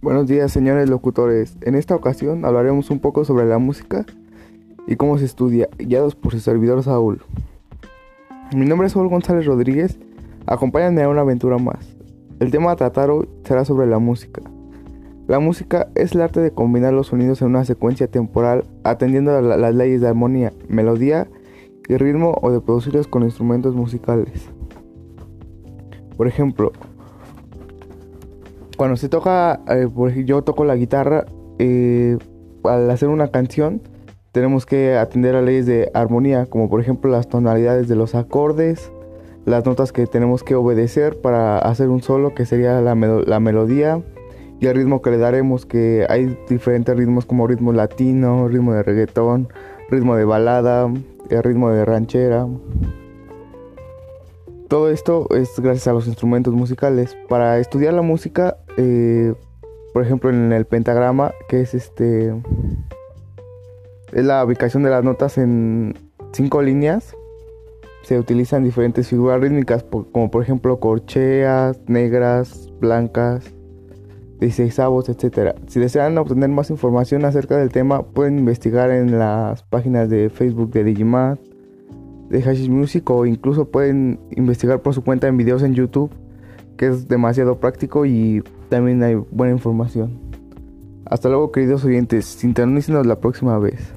Buenos días, señores locutores. En esta ocasión hablaremos un poco sobre la música y cómo se estudia, guiados por su servidor Saúl. Mi nombre es Saúl González Rodríguez. Acompáñenme a una aventura más. El tema a tratar hoy será sobre la música. La música es el arte de combinar los sonidos en una secuencia temporal atendiendo a las leyes de armonía, melodía y ritmo o de producirlos con instrumentos musicales. Por ejemplo, cuando se toca, eh, por ejemplo, yo toco la guitarra, eh, al hacer una canción tenemos que atender a leyes de armonía, como por ejemplo las tonalidades de los acordes, las notas que tenemos que obedecer para hacer un solo, que sería la, la melodía, y el ritmo que le daremos, que hay diferentes ritmos como ritmo latino, ritmo de reggaetón, ritmo de balada, el ritmo de ranchera. Todo esto es gracias a los instrumentos musicales. Para estudiar la música, eh, por ejemplo, en el pentagrama, que es este. Es la ubicación de las notas en cinco líneas. Se utilizan diferentes figuras rítmicas, como por ejemplo corcheas, negras, blancas, 16 avos, etc. Si desean obtener más información acerca del tema, pueden investigar en las páginas de Facebook de Digimat de Hashish Music o incluso pueden investigar por su cuenta en videos en YouTube, que es demasiado práctico y también hay buena información. Hasta luego queridos oyentes, sintonícenos la próxima vez.